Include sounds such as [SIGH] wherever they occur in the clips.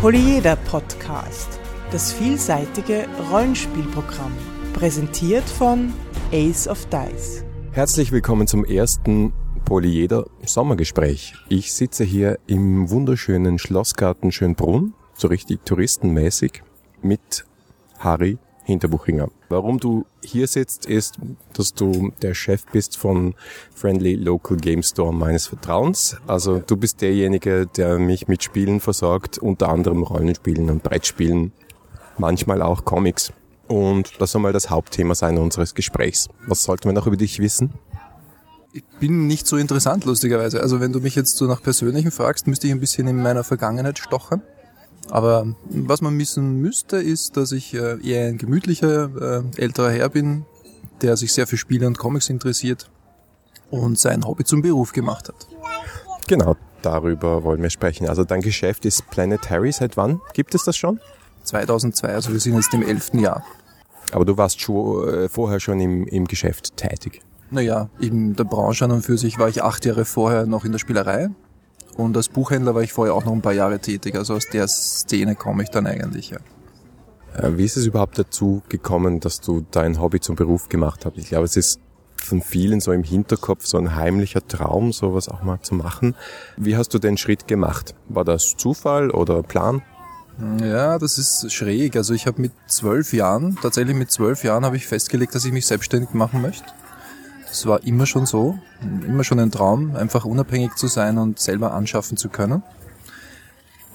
Polyeder Podcast, das vielseitige Rollenspielprogramm, präsentiert von Ace of Dice. Herzlich willkommen zum ersten Polyeder Sommergespräch. Ich sitze hier im wunderschönen Schlossgarten Schönbrunn, so richtig touristenmäßig, mit Harry Hinterbuchinger. Warum du hier sitzt, ist, dass du der Chef bist von Friendly Local Game Store meines Vertrauens. Also du bist derjenige, der mich mit Spielen versorgt, unter anderem Rollenspielen und Brettspielen, manchmal auch Comics. Und das soll mal das Hauptthema sein unseres Gesprächs. Was sollten wir noch über dich wissen? Ich bin nicht so interessant, lustigerweise. Also wenn du mich jetzt so nach Persönlichen fragst, müsste ich ein bisschen in meiner Vergangenheit stochern. Aber was man wissen müsste, ist, dass ich äh, eher ein gemütlicher, äh, älterer Herr bin, der sich sehr für Spiele und Comics interessiert und sein Hobby zum Beruf gemacht hat. Genau, darüber wollen wir sprechen. Also dein Geschäft ist Planetary. Seit wann gibt es das schon? 2002, also wir sind jetzt im elften Jahr. Aber du warst schon, äh, vorher schon im, im Geschäft tätig. Naja, in der Branche an und für sich war ich acht Jahre vorher noch in der Spielerei und als Buchhändler war ich vorher auch noch ein paar Jahre tätig. Also aus der Szene komme ich dann eigentlich, ja. Wie ist es überhaupt dazu gekommen, dass du dein Hobby zum Beruf gemacht hast? Ich glaube, es ist von vielen so im Hinterkopf so ein heimlicher Traum, sowas auch mal zu machen. Wie hast du den Schritt gemacht? War das Zufall oder Plan? Ja, das ist schräg. Also ich habe mit zwölf Jahren, tatsächlich mit zwölf Jahren habe ich festgelegt, dass ich mich selbstständig machen möchte. Das war immer schon so, immer schon ein Traum, einfach unabhängig zu sein und selber anschaffen zu können.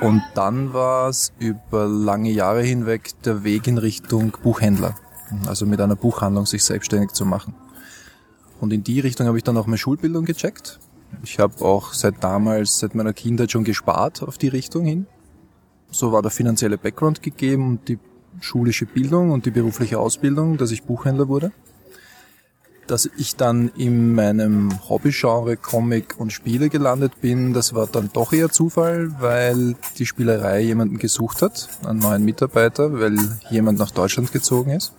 Und dann war es über lange Jahre hinweg der Weg in Richtung Buchhändler, also mit einer Buchhandlung sich selbstständig zu machen. Und in die Richtung habe ich dann auch meine Schulbildung gecheckt. Ich habe auch seit damals, seit meiner Kindheit schon gespart auf die Richtung hin. So war der finanzielle Background gegeben und die schulische Bildung und die berufliche Ausbildung, dass ich Buchhändler wurde dass ich dann in meinem Hobbygenre Comic und Spiele gelandet bin, das war dann doch eher Zufall, weil die Spielerei jemanden gesucht hat, einen neuen Mitarbeiter, weil jemand nach Deutschland gezogen ist.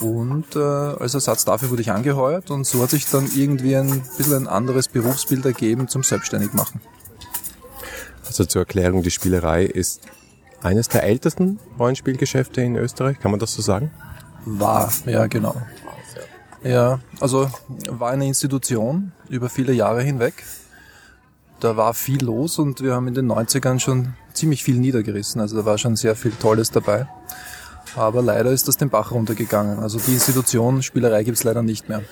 Und äh, als Ersatz dafür wurde ich angeheuert und so hat sich dann irgendwie ein bisschen ein anderes Berufsbild ergeben zum Selbstständigmachen. Also zur Erklärung, die Spielerei ist eines der ältesten Rollenspielgeschäfte in Österreich, kann man das so sagen? War, ja genau. Ja, also war eine Institution über viele Jahre hinweg. Da war viel los und wir haben in den 90ern schon ziemlich viel niedergerissen. Also da war schon sehr viel Tolles dabei. Aber leider ist das den Bach runtergegangen. Also die Institution Spielerei gibt's leider nicht mehr.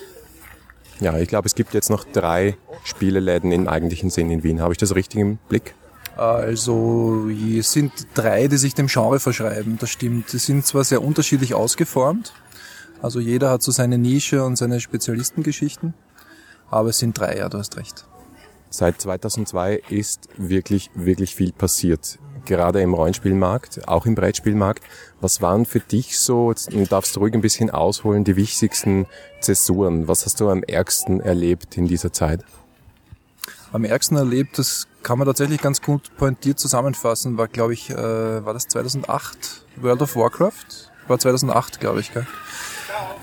Ja, ich glaube, es gibt jetzt noch drei Spieleläden im eigentlichen Sinn in Wien. Habe ich das richtig im Blick? Also es sind drei, die sich dem Genre verschreiben. Das stimmt. Die sind zwar sehr unterschiedlich ausgeformt, also jeder hat so seine Nische und seine Spezialistengeschichten. Aber es sind drei, ja, du hast recht. Seit 2002 ist wirklich, wirklich viel passiert. Gerade im Rollenspielmarkt, auch im Brettspielmarkt. Was waren für dich so, du darfst ruhig ein bisschen ausholen, die wichtigsten Zäsuren? Was hast du am ärgsten erlebt in dieser Zeit? Am ärgsten erlebt, das kann man tatsächlich ganz gut pointiert zusammenfassen, war glaube ich, äh, war das 2008 World of Warcraft? War 2008, glaube ich, gell?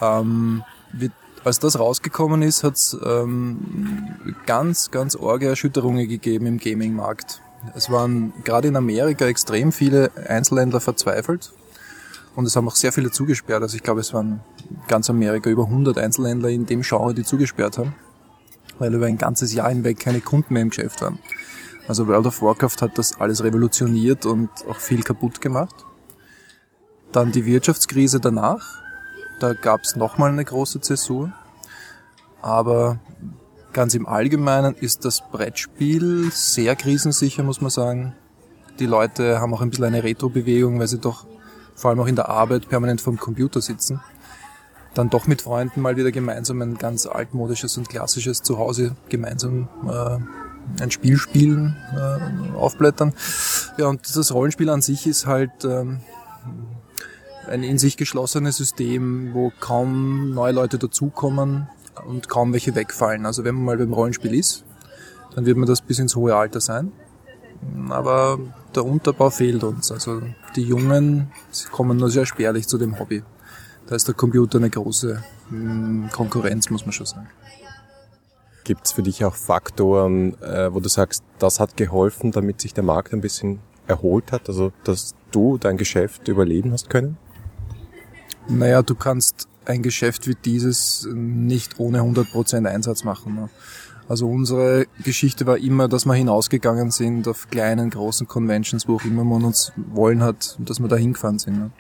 Ähm, wird, als das rausgekommen ist, hat es ähm, ganz, ganz orge Erschütterungen gegeben im Gaming-Markt. Es waren gerade in Amerika extrem viele Einzelhändler verzweifelt und es haben auch sehr viele zugesperrt. Also ich glaube, es waren ganz Amerika über 100 Einzelhändler in dem Genre, die zugesperrt haben, weil über ein ganzes Jahr hinweg keine Kunden mehr im Geschäft waren. Also World of Warcraft hat das alles revolutioniert und auch viel kaputt gemacht. Dann die Wirtschaftskrise danach, da gab es nochmal eine große Zäsur. Aber ganz im Allgemeinen ist das Brettspiel sehr krisensicher, muss man sagen. Die Leute haben auch ein bisschen eine Retro-Bewegung, weil sie doch vor allem auch in der Arbeit permanent vom Computer sitzen. Dann doch mit Freunden mal wieder gemeinsam ein ganz altmodisches und klassisches Zuhause gemeinsam äh, ein Spiel spielen, äh, aufblättern. Ja, und das Rollenspiel an sich ist halt ähm, ein in sich geschlossenes System, wo kaum neue Leute dazukommen und kaum welche wegfallen. Also wenn man mal beim Rollenspiel ist, dann wird man das bis ins hohe Alter sein. Aber der Unterbau fehlt uns. Also die Jungen kommen nur sehr spärlich zu dem Hobby. Da ist der Computer eine große hm, Konkurrenz, muss man schon sagen. Gibt es für dich auch Faktoren, äh, wo du sagst, das hat geholfen, damit sich der Markt ein bisschen erholt hat, also dass du dein Geschäft überleben hast können? Naja, du kannst ein Geschäft wie dieses nicht ohne 100% Einsatz machen. Ne? Also unsere Geschichte war immer, dass wir hinausgegangen sind auf kleinen, großen Conventions, wo auch immer man uns wollen hat, dass wir da hingefahren sind. Ne?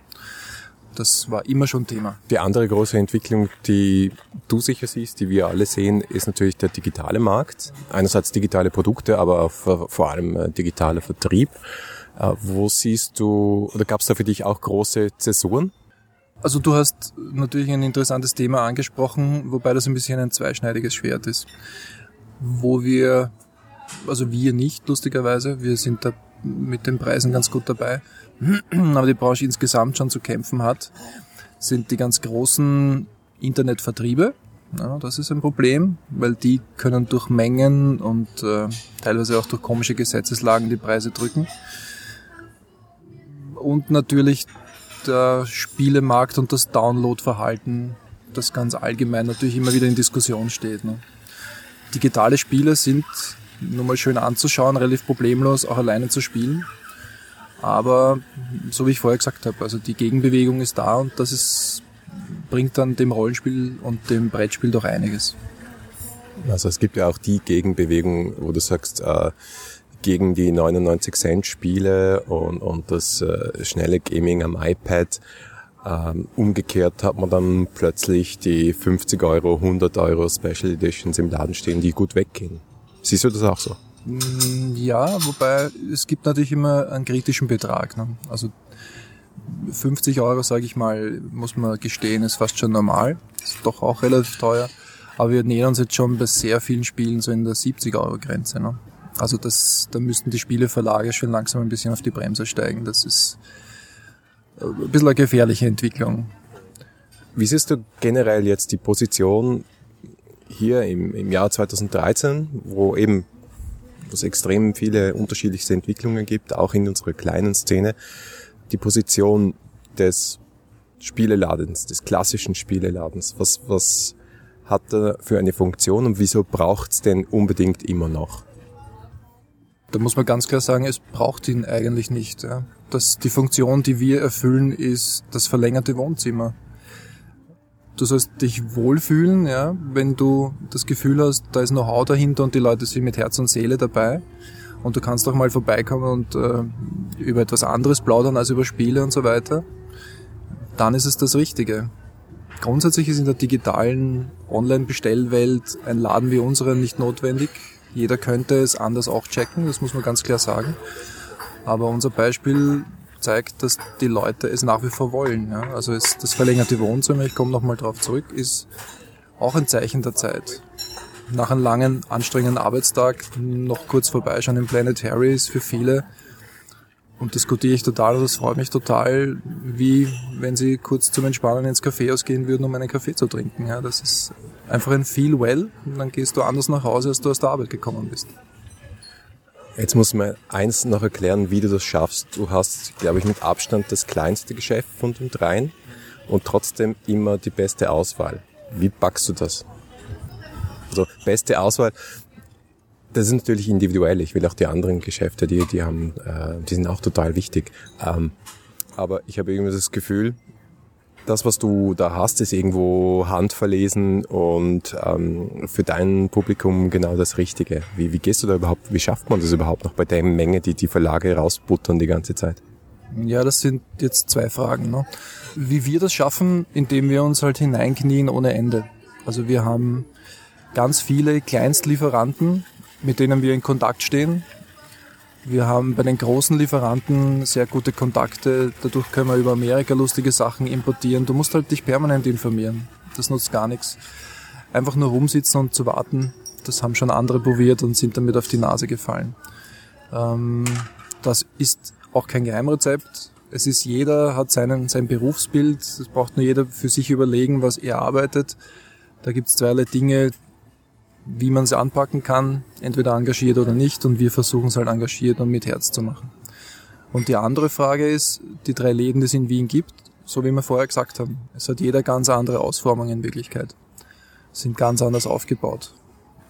Das war immer schon Thema. Die andere große Entwicklung, die du sicher siehst, die wir alle sehen, ist natürlich der digitale Markt. Einerseits digitale Produkte, aber vor allem äh, digitaler Vertrieb. Äh, wo siehst du, oder gab es da für dich auch große Zäsuren? Also du hast natürlich ein interessantes Thema angesprochen, wobei das ein bisschen ein zweischneidiges Schwert ist. Wo wir, also wir nicht lustigerweise, wir sind da mit den Preisen ganz gut dabei, [CLEARS THROAT] aber die Branche insgesamt schon zu kämpfen hat, sind die ganz großen Internetvertriebe. Ja, das ist ein Problem, weil die können durch Mengen und äh, teilweise auch durch komische Gesetzeslagen die Preise drücken. Und natürlich der Spielemarkt und das Downloadverhalten, das ganz allgemein natürlich immer wieder in Diskussion steht. Ne? Digitale Spiele sind nur mal schön anzuschauen, relativ problemlos auch alleine zu spielen. Aber so wie ich vorher gesagt habe, also die Gegenbewegung ist da und das ist, bringt dann dem Rollenspiel und dem Brettspiel doch einiges. Also es gibt ja auch die Gegenbewegung, wo du sagst, äh, gegen die 99 Cent Spiele und, und das äh, schnelle Gaming am iPad. Ähm, umgekehrt hat man dann plötzlich die 50 Euro, 100 Euro Special Editions im Laden stehen, die gut weggehen. Siehst du das auch so? Mm, ja, wobei es gibt natürlich immer einen kritischen Betrag. Ne? Also 50 Euro, sage ich mal, muss man gestehen, ist fast schon normal. Ist doch auch relativ teuer. Aber wir nähern uns jetzt schon bei sehr vielen Spielen so in der 70 Euro Grenze. Ne? Also das, da müssten die Spieleverlage schon langsam ein bisschen auf die Bremse steigen. Das ist ein bisschen eine gefährliche Entwicklung. Wie siehst du generell jetzt die Position hier im, im Jahr 2013, wo eben es extrem viele unterschiedlichste Entwicklungen gibt, auch in unserer kleinen Szene, die Position des Spieleladens, des klassischen Spieleladens. Was, was hat er für eine Funktion und wieso braucht es denn unbedingt immer noch? Da muss man ganz klar sagen, es braucht ihn eigentlich nicht. Ja. Das, die Funktion, die wir erfüllen, ist das verlängerte Wohnzimmer. Du sollst dich wohlfühlen, ja, wenn du das Gefühl hast, da ist Know-how dahinter und die Leute sind mit Herz und Seele dabei. Und du kannst auch mal vorbeikommen und äh, über etwas anderes plaudern als über Spiele und so weiter. Dann ist es das Richtige. Grundsätzlich ist in der digitalen Online-Bestellwelt ein Laden wie unserer nicht notwendig. Jeder könnte es anders auch checken, das muss man ganz klar sagen. Aber unser Beispiel zeigt, dass die Leute es nach wie vor wollen. Ja? Also es, das verlängerte Wohnzimmer, ich komme nochmal drauf zurück, ist auch ein Zeichen der Zeit. Nach einem langen, anstrengenden Arbeitstag noch kurz vorbeischauen im Planet Harry ist für viele und diskutiere ich total und das freut mich total, wie wenn sie kurz zum Entspannen ins Café ausgehen würden, um einen Kaffee zu trinken. Ja, das ist einfach ein Feel well und dann gehst du anders nach Hause, als du aus der Arbeit gekommen bist. Jetzt muss man eins noch erklären, wie du das schaffst. Du hast, glaube ich, mit Abstand das kleinste Geschäft von den dreien und trotzdem immer die beste Auswahl. Wie packst du das? Also beste Auswahl, das ist natürlich individuell. Ich will auch die anderen Geschäfte, die, die haben, äh, die sind auch total wichtig. Ähm, aber ich habe irgendwie das Gefühl, das, was du da hast, ist irgendwo handverlesen und ähm, für dein Publikum genau das Richtige. Wie, wie gehst du da überhaupt, wie schafft man das überhaupt noch bei der Menge, die die Verlage rausbuttern die ganze Zeit? Ja, das sind jetzt zwei Fragen. Ne? Wie wir das schaffen, indem wir uns halt hineinknien ohne Ende. Also wir haben ganz viele Kleinstlieferanten, mit denen wir in Kontakt stehen. Wir haben bei den großen Lieferanten sehr gute Kontakte. Dadurch können wir über Amerika lustige Sachen importieren. Du musst halt dich permanent informieren. Das nutzt gar nichts. Einfach nur rumsitzen und zu warten. Das haben schon andere probiert und sind damit auf die Nase gefallen. Ähm, das ist auch kein Geheimrezept. Es ist jeder hat seinen, sein Berufsbild. Es braucht nur jeder für sich überlegen, was er arbeitet. Da gibt es zweierlei Dinge, wie man sie anpacken kann, entweder engagiert oder nicht, und wir versuchen es halt engagiert und mit Herz zu machen. Und die andere Frage ist, die drei Läden, die es in Wien gibt, so wie wir vorher gesagt haben, es hat jeder ganz andere Ausformung in Wirklichkeit, sind ganz anders aufgebaut.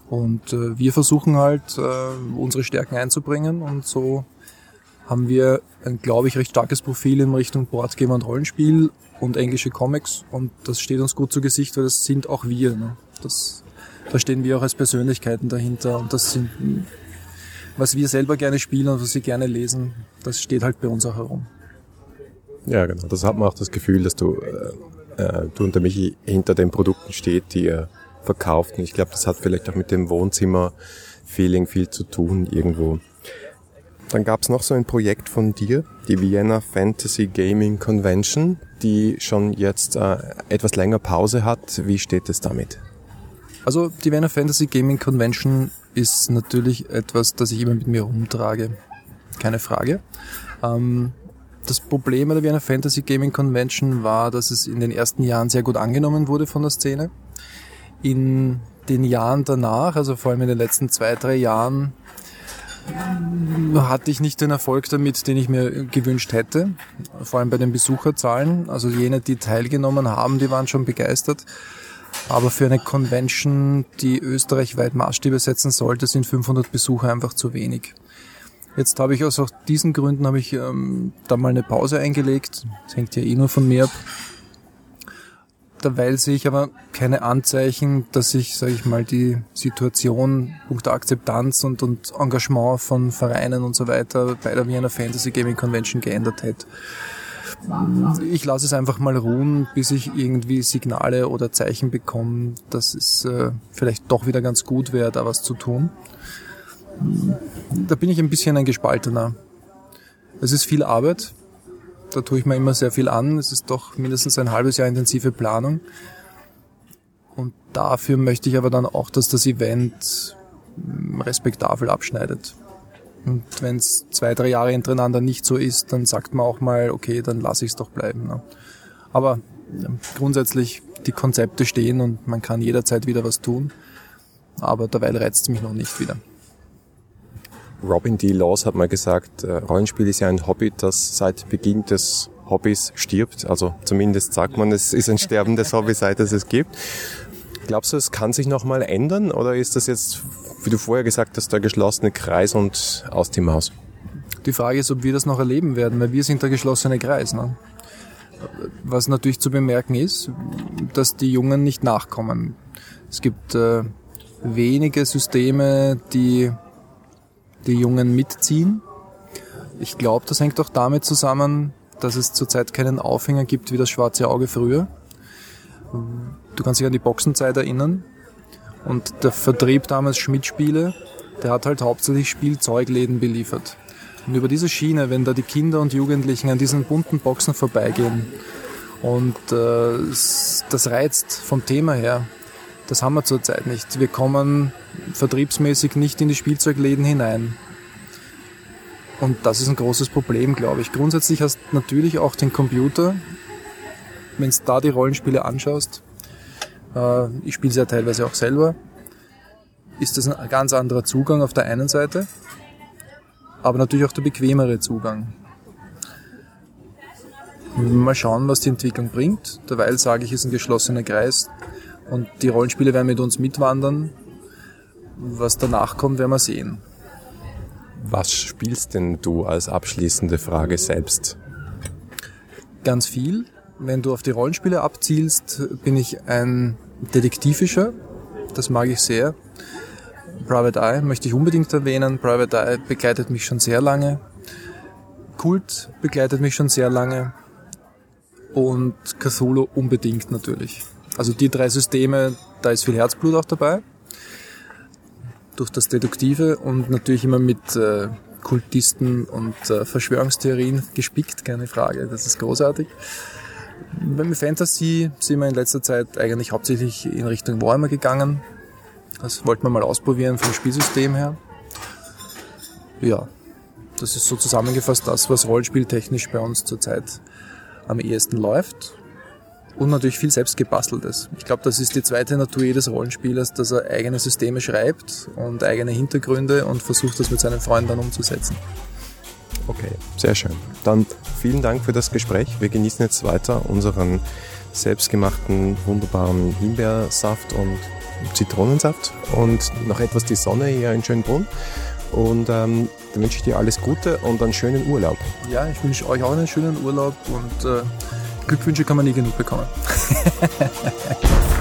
Und äh, wir versuchen halt, äh, unsere Stärken einzubringen und so haben wir ein, glaube ich, recht starkes Profil in Richtung Boardgame und Rollenspiel und englische Comics und das steht uns gut zu Gesicht, weil das sind auch wir. Ne? Das, da stehen wir auch als Persönlichkeiten dahinter und das sind, was wir selber gerne spielen und was wir gerne lesen, das steht halt bei uns auch herum. Ja, genau. Das hat man auch das Gefühl, dass du, äh, äh du und der Michi hinter den Produkten steht, die ihr verkauft. Und ich glaube, das hat vielleicht auch mit dem Wohnzimmer-Feeling viel zu tun irgendwo. Dann gab es noch so ein Projekt von dir, die Vienna Fantasy Gaming Convention, die schon jetzt äh, etwas länger Pause hat. Wie steht es damit? Also die Vienna Fantasy Gaming Convention ist natürlich etwas, das ich immer mit mir rumtrage. Keine Frage. Ähm, das Problem bei der Vienna Fantasy Gaming Convention war, dass es in den ersten Jahren sehr gut angenommen wurde von der Szene. In den Jahren danach, also vor allem in den letzten zwei, drei Jahren, hatte ich nicht den Erfolg damit, den ich mir gewünscht hätte. Vor allem bei den Besucherzahlen. Also jene, die teilgenommen haben, die waren schon begeistert. Aber für eine Convention, die österreichweit Maßstäbe setzen sollte, sind 500 Besucher einfach zu wenig. Jetzt habe ich aus auch diesen Gründen habe ich ähm, da mal eine Pause eingelegt. Das hängt ja eh nur von mir ab. Derweil sehe ich aber keine Anzeichen, dass sich, sage ich mal, die Situation Punkt Akzeptanz und, und Engagement von Vereinen und so weiter bei der Vienna Fantasy Gaming Convention geändert hätte. Ich lasse es einfach mal ruhen, bis ich irgendwie Signale oder Zeichen bekomme, dass es äh, vielleicht doch wieder ganz gut wäre, da was zu tun. Da bin ich ein bisschen ein Gespaltener. Es ist viel Arbeit, da tue ich mir immer sehr viel an. Es ist doch mindestens ein halbes Jahr intensive Planung. Und dafür möchte ich aber dann auch, dass das Event hm, respektabel abschneidet. Und wenn es zwei, drei Jahre hintereinander nicht so ist, dann sagt man auch mal, okay, dann lasse ich es doch bleiben. Ne? Aber grundsätzlich, die Konzepte stehen und man kann jederzeit wieder was tun. Aber derweil reizt es mich noch nicht wieder. Robin D. Laws hat mal gesagt, äh, Rollenspiel ist ja ein Hobby, das seit Beginn des Hobbys stirbt. Also zumindest sagt man, es ist ein sterbendes Hobby, seit es es gibt. Glaubst du, es kann sich nochmal ändern oder ist das jetzt, wie du vorher gesagt hast, der geschlossene Kreis und aus die Maus? Die Frage ist, ob wir das noch erleben werden, weil wir sind der geschlossene Kreis. Ne? Was natürlich zu bemerken ist, dass die Jungen nicht nachkommen. Es gibt äh, wenige Systeme, die die Jungen mitziehen. Ich glaube, das hängt auch damit zusammen, dass es zurzeit keinen Aufhänger gibt wie das schwarze Auge früher. Du kannst dich an die Boxenzeit erinnern. Und der Vertrieb damals Schmidt-Spiele, der hat halt hauptsächlich Spielzeugläden beliefert. Und über diese Schiene, wenn da die Kinder und Jugendlichen an diesen bunten Boxen vorbeigehen und äh, das reizt vom Thema her, das haben wir zurzeit nicht. Wir kommen vertriebsmäßig nicht in die Spielzeugläden hinein. Und das ist ein großes Problem, glaube ich. Grundsätzlich hast du natürlich auch den Computer. Wenn du da die Rollenspiele anschaust, ich spiele sie ja teilweise auch selber, ist das ein ganz anderer Zugang auf der einen Seite, aber natürlich auch der bequemere Zugang. Mal schauen, was die Entwicklung bringt. Derweil sage ich, es ist ein geschlossener Kreis und die Rollenspiele werden mit uns mitwandern was danach kommt, werden wir sehen. Was spielst denn du als abschließende Frage selbst? Ganz viel. Wenn du auf die Rollenspiele abzielst, bin ich ein Detektivischer. Das mag ich sehr. Private Eye möchte ich unbedingt erwähnen. Private Eye begleitet mich schon sehr lange. Kult begleitet mich schon sehr lange. Und Cthulhu unbedingt natürlich. Also die drei Systeme, da ist viel Herzblut auch dabei durch das Deduktive und natürlich immer mit äh, Kultisten und äh, Verschwörungstheorien gespickt, keine Frage, das ist großartig. Beim Fantasy sind wir in letzter Zeit eigentlich hauptsächlich in Richtung Warhammer gegangen. Das wollten wir mal ausprobieren vom Spielsystem her. Ja, das ist so zusammengefasst das, was rollspieltechnisch bei uns zurzeit am ehesten läuft und natürlich viel selbst gebasteltes. Ich glaube, das ist die zweite Natur jedes Rollenspielers, dass er eigene Systeme schreibt und eigene Hintergründe und versucht, das mit seinen Freunden dann umzusetzen. Okay, sehr schön. Dann vielen Dank für das Gespräch. Wir genießen jetzt weiter unseren selbstgemachten, wunderbaren Himbeersaft und Zitronensaft und noch etwas die Sonne hier in Schönbrunn. Und ähm, dann wünsche ich dir alles Gute und einen schönen Urlaub. Ja, ich wünsche euch auch einen schönen Urlaub und äh, Glückwünsche kann man nie genug bekommen. [LAUGHS]